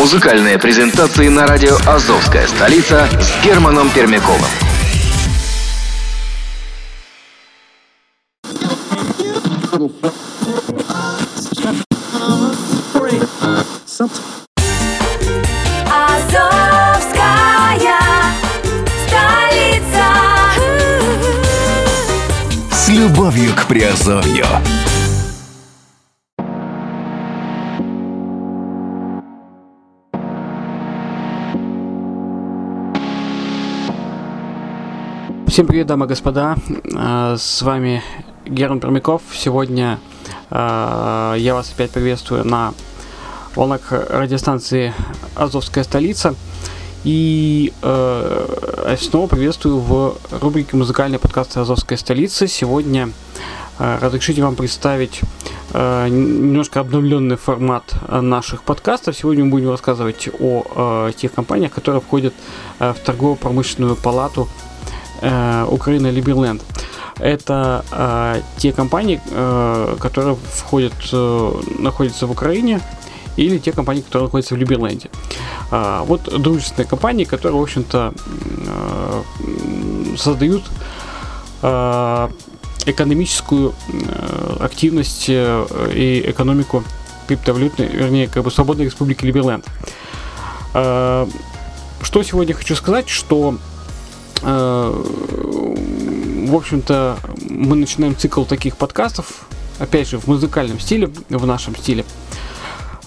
Музыкальные презентации на радио «Азовская столица» с Германом Пермяковым. Азовская столица. С любовью к Приазовью. Всем привет, дамы и господа. Э, С вами Герман Пермяков. Сегодня э, я вас опять приветствую на волнах радиостанции «Азовская столица». И э, снова приветствую в рубрике «Музыкальные подкасты Азовской столицы». Сегодня разрешите вам представить немножко обновленный формат наших подкастов. Сегодня мы будем рассказывать о тех компаниях, которые входят в торгово-промышленную палату э, Украина Либерленд. Это э, те компании, э, которые входят, э, находятся в Украине, или те компании, которые находятся в Либерленде. А, вот дружественные компании, которые, в общем-то, э, создают э, экономическую э, активность э, и экономику криптовалютной, вернее, как бы свободной республики Либерленд. Что сегодня хочу сказать, что в общем-то, мы начинаем цикл таких подкастов, опять же, в музыкальном стиле, в нашем стиле.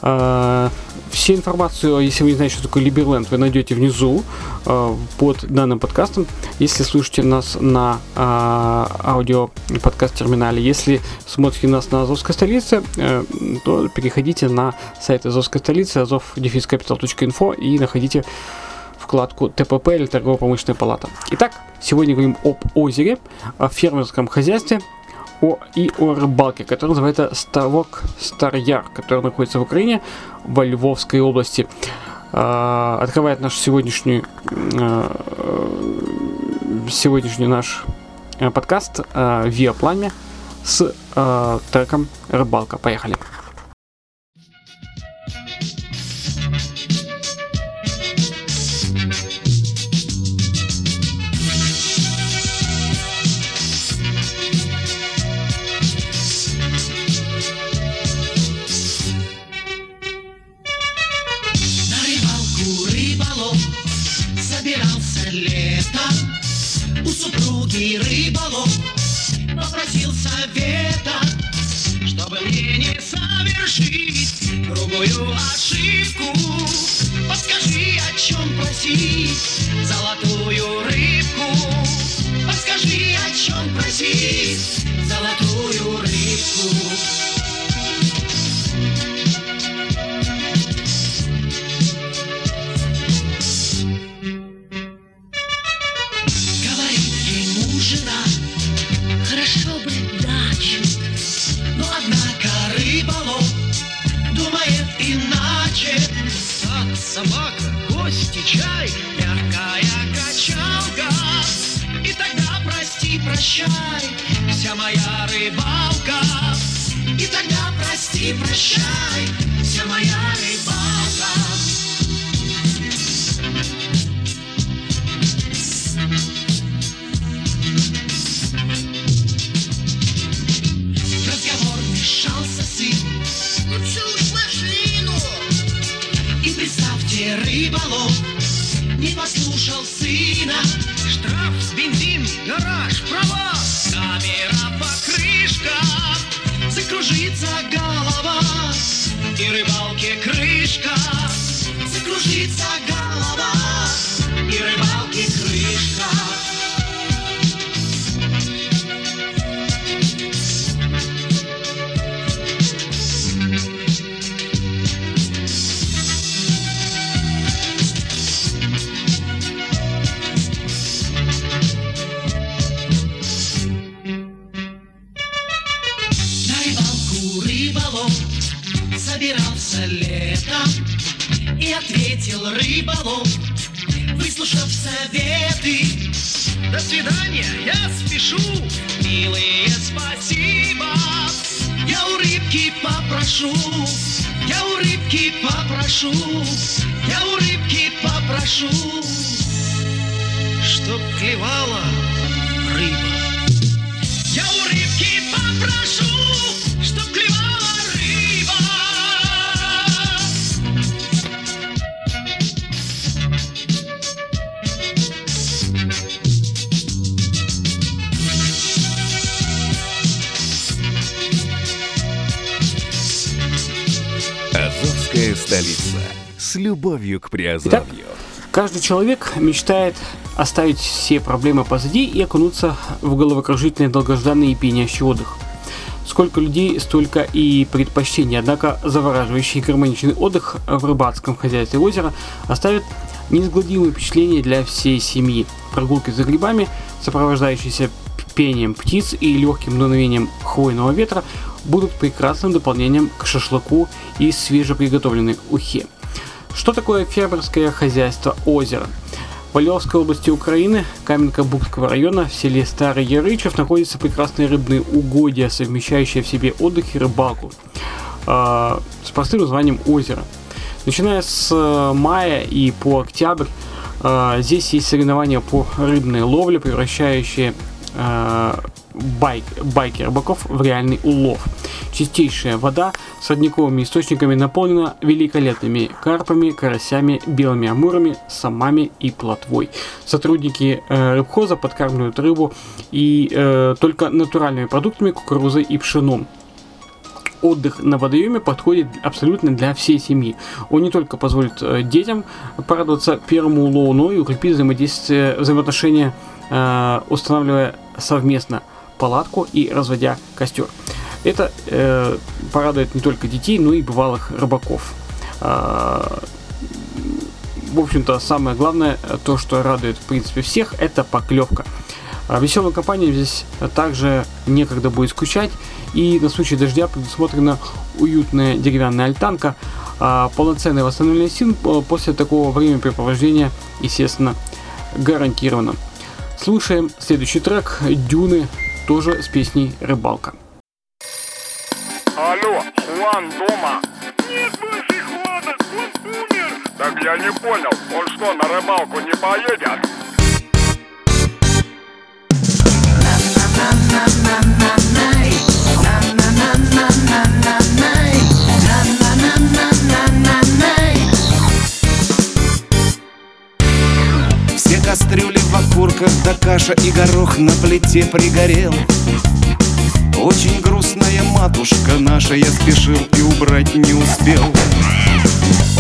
Э, Все информацию, если вы не знаете, что такое Либерленд, вы найдете внизу э, под данным подкастом. Если слушаете нас на э, аудио подкаст терминале, если смотрите нас на Азовской столице, э, то переходите на сайт Азовской столицы azov-capital.info и находите вкладку ТПП или торгово-промышленная палата. Итак, сегодня говорим об озере, о фермерском хозяйстве о, и о рыбалке, который называется Ставок Старяр, который находится в Украине, во Львовской области. А, Открывает наш сегодняшний, а, э, сегодняшний наш э, подкаст а, Виа Пламя с а, треком Рыбалка. Поехали. Просить золотую рыбку попрошу Я у рыбки попрошу, я у рыбки попрошу, чтоб клевала рыба. Я у рыбки попрошу, столица. С любовью к Приазовью. Каждый человек мечтает оставить все проблемы позади и окунуться в головокружительный долгожданный и пьянящий отдых. Сколько людей, столько и предпочтений, однако завораживающий и гармоничный отдых в рыбацком хозяйстве озера оставит неизгладимое впечатление для всей семьи. Прогулки за грибами, сопровождающиеся пением птиц и легким дуновением хвойного ветра, будут прекрасным дополнением к шашлыку и свежеприготовленной ухе. Что такое фермерское хозяйство озера? В Орловской области Украины, Каменка-Букского района, в селе Старый Ярычев находятся прекрасные рыбные угодья, совмещающие в себе отдых и рыбалку э, с простым названием озеро. Начиная с э, мая и по октябрь э, здесь есть соревнования по рыбной ловле, превращающие э, байк, байки рыбаков в реальный улов. Чистейшая вода с родниковыми источниками наполнена великолепными карпами, карасями, белыми амурами, самами и плотвой. Сотрудники э, рыбхоза подкармливают рыбу и э, только натуральными продуктами, кукурузой и пшеном отдых на водоеме подходит абсолютно для всей семьи. Он не только позволит э, детям порадоваться первому улову, но и укрепит взаимодействие, взаимоотношения, э, устанавливая совместно палатку и разводя костер. Это э, порадует не только детей, но и бывалых рыбаков. А, в общем-то, самое главное, то, что радует, в принципе, всех, это поклевка. А Веселым компаниям здесь также некогда будет скучать, и на случай дождя предусмотрена уютная деревянная альтанка, а полноценное восстановление сил э, после такого времяпрепровождения, естественно, гарантировано. Слушаем следующий трек «Дюны», тоже с песней «Рыбалка». Алло, Хуан дома? Нет больше Хуана, он умер. Так я не понял, он что, на рыбалку не поедет? Все кастрюли в окурках, да каша и горох на плите пригорел. Очень грустная матушка наша, я спешил и убрать не успел.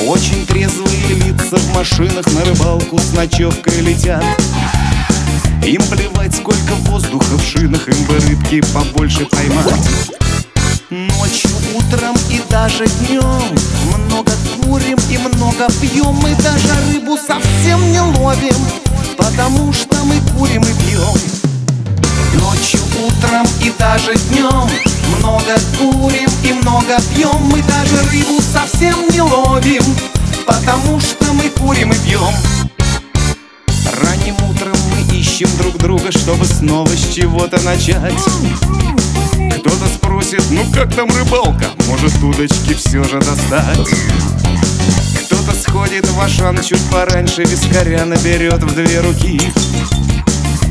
Очень трезвые лица в машинах на рыбалку с ночевкой летят. Им плевать, сколько воздуха в шинах, им бы рыбки побольше поймать Ночью, утром и даже днем Много курим и много пьем Мы даже рыбу совсем не ловим Потому что мы курим и пьем Ночью, утром и даже днем Много курим и много пьем Мы даже рыбу совсем не ловим Потому что мы курим и пьем Ранним утром мы ищем друг друга Чтобы снова с чего-то начать. Кто-то спросит, ну как там рыбалка? Может удочки все же достать? Кто-то сходит в Ашан чуть пораньше Вискаря наберет в две руки.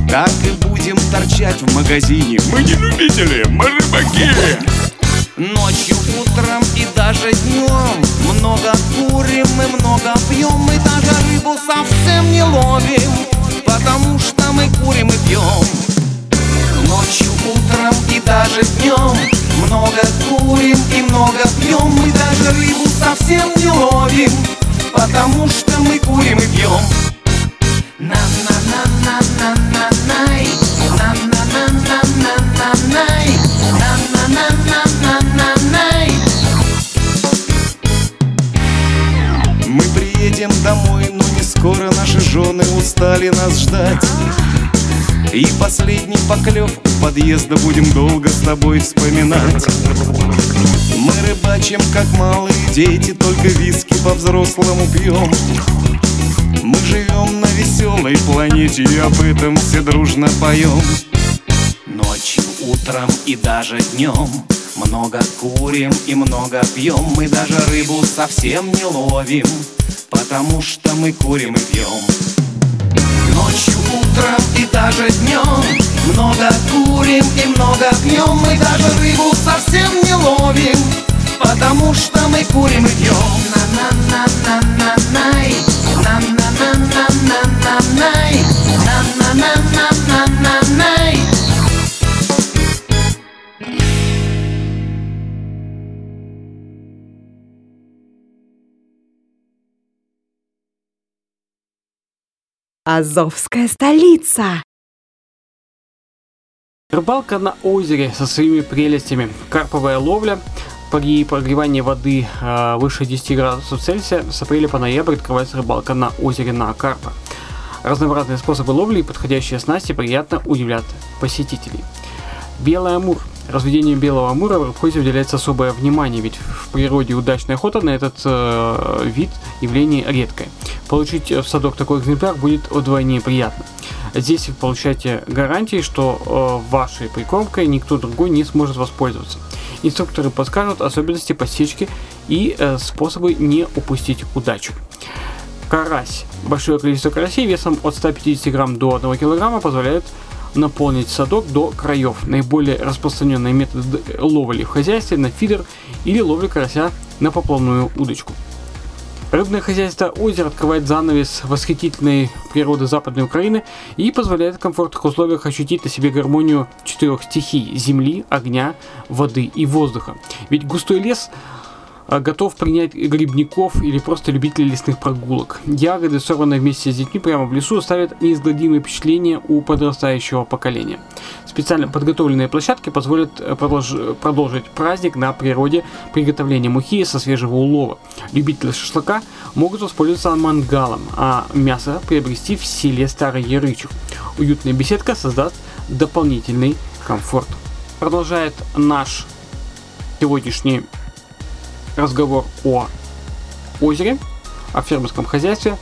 Так и будем торчать в магазине. Мы не любители, мы рыбаки. Ночью, утром и даже днем Много курим и много пьем Мы даже рыбу совсем не ловим Потому что мы курим и пьем Ночью, утром и даже днем Много курим и много пьем Мы даже рыбу совсем не ловим Потому что мы курим и пьем На-на-на-на-на-на-най На-на-на-на-на-на-най устали нас ждать. И последний поклев у подъезда будем долго с тобой вспоминать. Мы рыбачим, как малые дети, только виски по-взрослому пьем Мы живем на веселой планете и об этом все дружно поем Ночью, утром и даже днем Много курим и много пьем Мы даже рыбу совсем не ловим Потому что мы курим и пьем Ночью, утром и даже днем Много курим и много пьем Мы даже рыбу совсем не ловим Потому что мы курим и пьем На-на-на-на-на-най На-на-на-на-на-на-най На-на-на-на-на-на-най Азовская столица. Рыбалка на озере со своими прелестями. Карповая ловля при прогревании воды э, выше 10 градусов Цельсия с апреля по ноябрь открывается рыбалка на озере на карпа. Разнообразные способы ловли и подходящие снасти приятно удивляют посетителей. Белый амур. Разведению белого амура в рыбхозе уделяется особое внимание, ведь в природе удачная охота на этот э, вид явление редкое. Получить в садок такой экземпляр будет вдвойне приятно. Здесь вы получаете гарантии, что э, вашей прикормкой никто другой не сможет воспользоваться. Инструкторы подскажут особенности посечки и э, способы не упустить удачу. Карась. Большое количество карасей весом от 150 грамм до 1 килограмма позволяет наполнить садок до краев. Наиболее распространенные методы ловли в хозяйстве на фидер или ловли карася на поплавную удочку. Рыбное хозяйство озера открывает занавес восхитительной природы Западной Украины и позволяет в комфортных условиях ощутить на себе гармонию четырех стихий – земли, огня, воды и воздуха. Ведь густой лес готов принять грибников или просто любителей лесных прогулок. Ягоды, сорванные вместе с детьми прямо в лесу, оставят неизгладимые впечатления у подрастающего поколения. Специально подготовленные площадки позволят э, продолж- продолжить праздник на природе приготовления мухи со свежего улова. Любители шашлыка могут воспользоваться мангалом, а мясо приобрести в селе Старый Ярычев. Уютная беседка создаст дополнительный комфорт. Продолжает наш сегодняшний разговор о озере, о фермерском хозяйстве,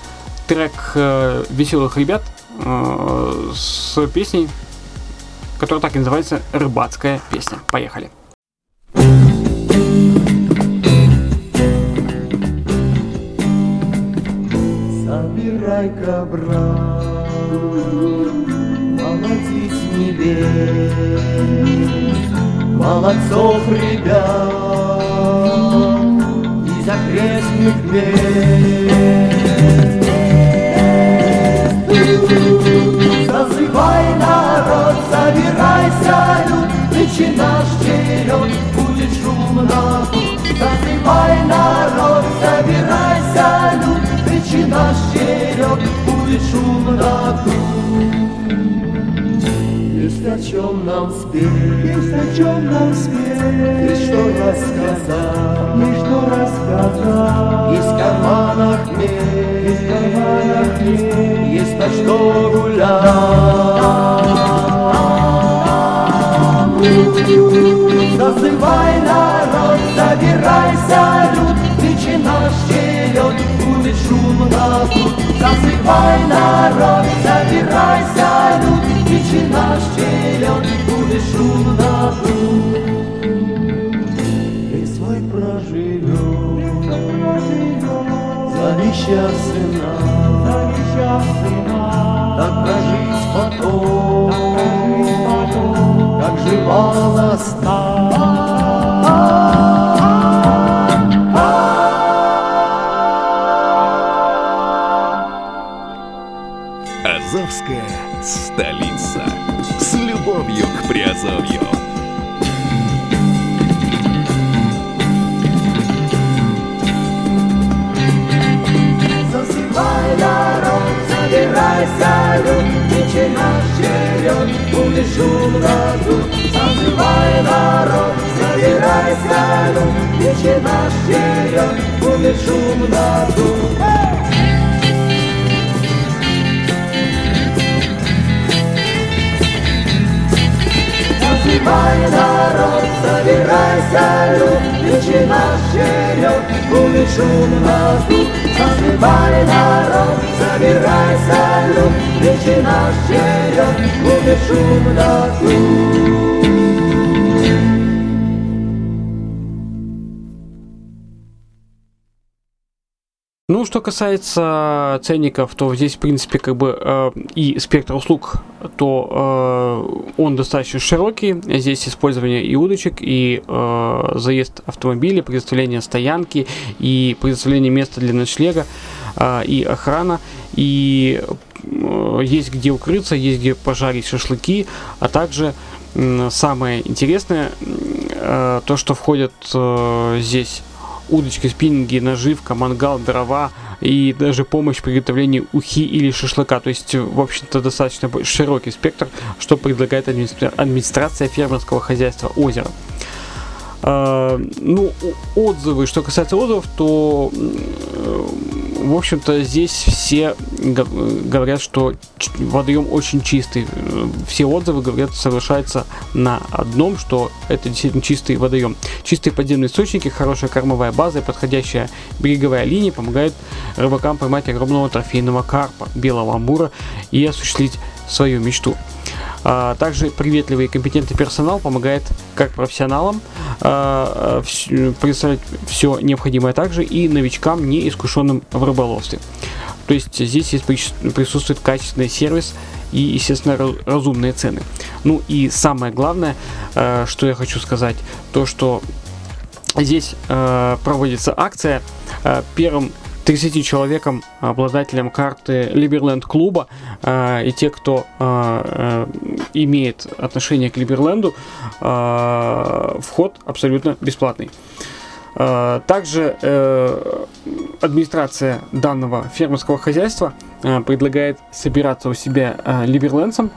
трек э, веселых ребят э, с песней, которая так и называется «Рыбацкая песня». Поехали. Собирай-ка, молодец небес, молодцов ребят из окрестных мест. Зазывай народ, собирайся, люд, нынче наш черед, будет шумно тут. Народ, собирайся, люд, нынче наш черед, будет шумно тут. Есть о чем нам спеть, есть о чем нам спеть, есть что рассказать, карманах медь, есть в карманах медь, есть на что гулять. Зазывай народ, собирайся, люд, нынче наш черед, будет шумно тут. Зазывай народ, собирайся, люд, нынче наш черед, будет шумно тут. За несчастный так прожить потом, как жива Азовская столица. С любовью к Приазовью. Нынче наш черед, будет шумно тут. Засыпай, народ, собирайся, люд, нынче наш черед, будет шумно тут. Засыпай, народ, собирайся, люд, нынче наш черед, будет шумно тут. Засыпай, народ, собирайся, люд, нынче наш черед, будет Ну, что касается ценников, то здесь, в принципе, как бы э, и спектр услуг, то э, он достаточно широкий. Здесь использование и удочек, и э, заезд автомобиля, предоставление стоянки, и предоставление места для ночлега, э, и охрана, и э, есть где укрыться, есть где пожарить шашлыки, а также э, самое интересное, э, то, что входит э, здесь удочки, спиннинги, наживка, мангал, дрова и даже помощь в приготовлении ухи или шашлыка. То есть, в общем-то, достаточно широкий спектр, что предлагает администра- администрация фермерского хозяйства озера. А, ну, отзывы, что касается отзывов, то, э, в общем-то, здесь все говорят, что водоем очень чистый. Все отзывы, говорят, соглашаются на одном, что это действительно чистый водоем. Чистые подземные источники, хорошая кормовая база и подходящая береговая линия помогают рыбакам поймать огромного трофейного карпа, белого амура и осуществить свою мечту. А, также приветливый и компетентный персонал помогает как профессионалам а, предоставлять все необходимое также и новичкам, не искушенным в рыболовстве. То есть здесь есть, присутствует качественный сервис и, естественно, разумные цены. Ну и самое главное, а, что я хочу сказать, то что здесь проводится акция первым 30 человекам, обладателям карты Либерленд клуба, э, и те, кто э, э, имеет отношение к Либерленду, э, вход абсолютно бесплатный. Также э, администрация данного фермерского хозяйства предлагает собираться у себя либерлендцам.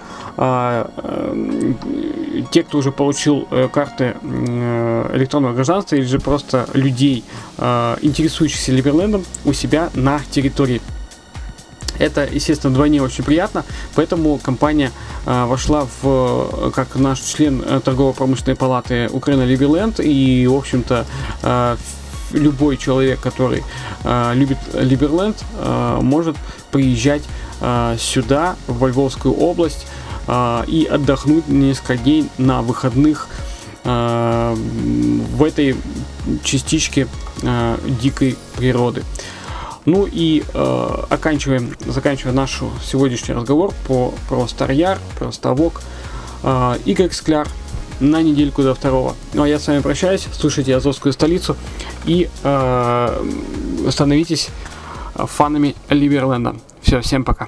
Те, кто уже получил карты электронного гражданства или же просто людей, интересующихся либерлендом, у себя на территории. Это, естественно, вдвойне очень приятно, поэтому компания э, вошла в, как наш член э, торгово-промышленной палаты Украина Либерленд, и, в общем-то, э, любой человек, который э, любит Либерленд, э, может приезжать э, сюда, в Львовскую область, э, и отдохнуть несколько дней на выходных э, в этой частичке э, дикой природы. Ну и э, оканчиваем, заканчивая наш сегодняшний разговор по, про Старьяр, про Ставок. Э, Игорь Скляр на недельку до второго. Ну а я с вами прощаюсь, слушайте Азовскую столицу и э, становитесь фанами Ливерленда. Все, всем пока.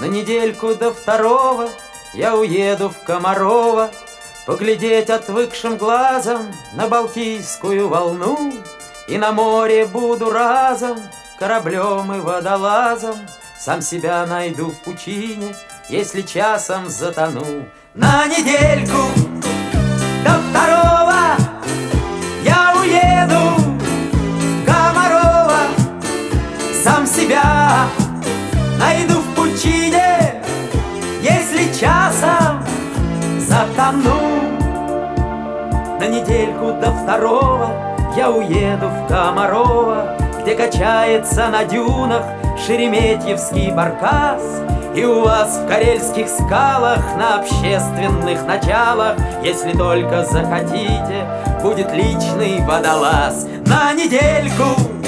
На недельку до второго я уеду в Комарова Поглядеть отвыкшим глазом на Балтийскую волну И на море буду разом кораблем и водолазом Сам себя найду в пучине, если часом затону На недельку недельку до второго я уеду в Комарова Где качается на дюнах Шереметьевский баркас. И у вас в карельских скалах На общественных началах Если только захотите Будет личный водолаз. На недельку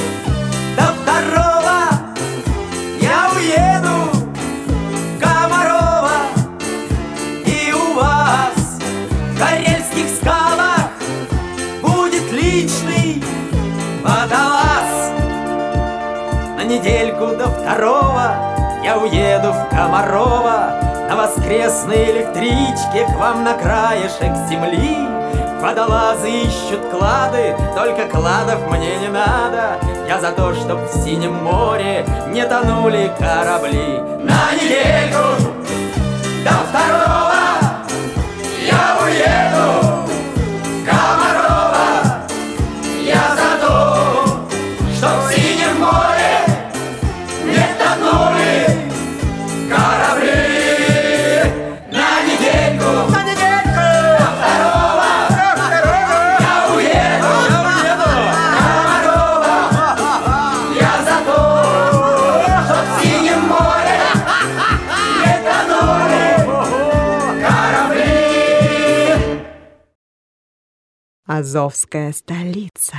недельку до второго Я уеду в Комарова На воскресной электричке К вам на краешек земли. Водолазы ищут клады Только кладов мне не надо. Я за то, чтоб в синем море Не тонули корабли. На недельку Азовская столица.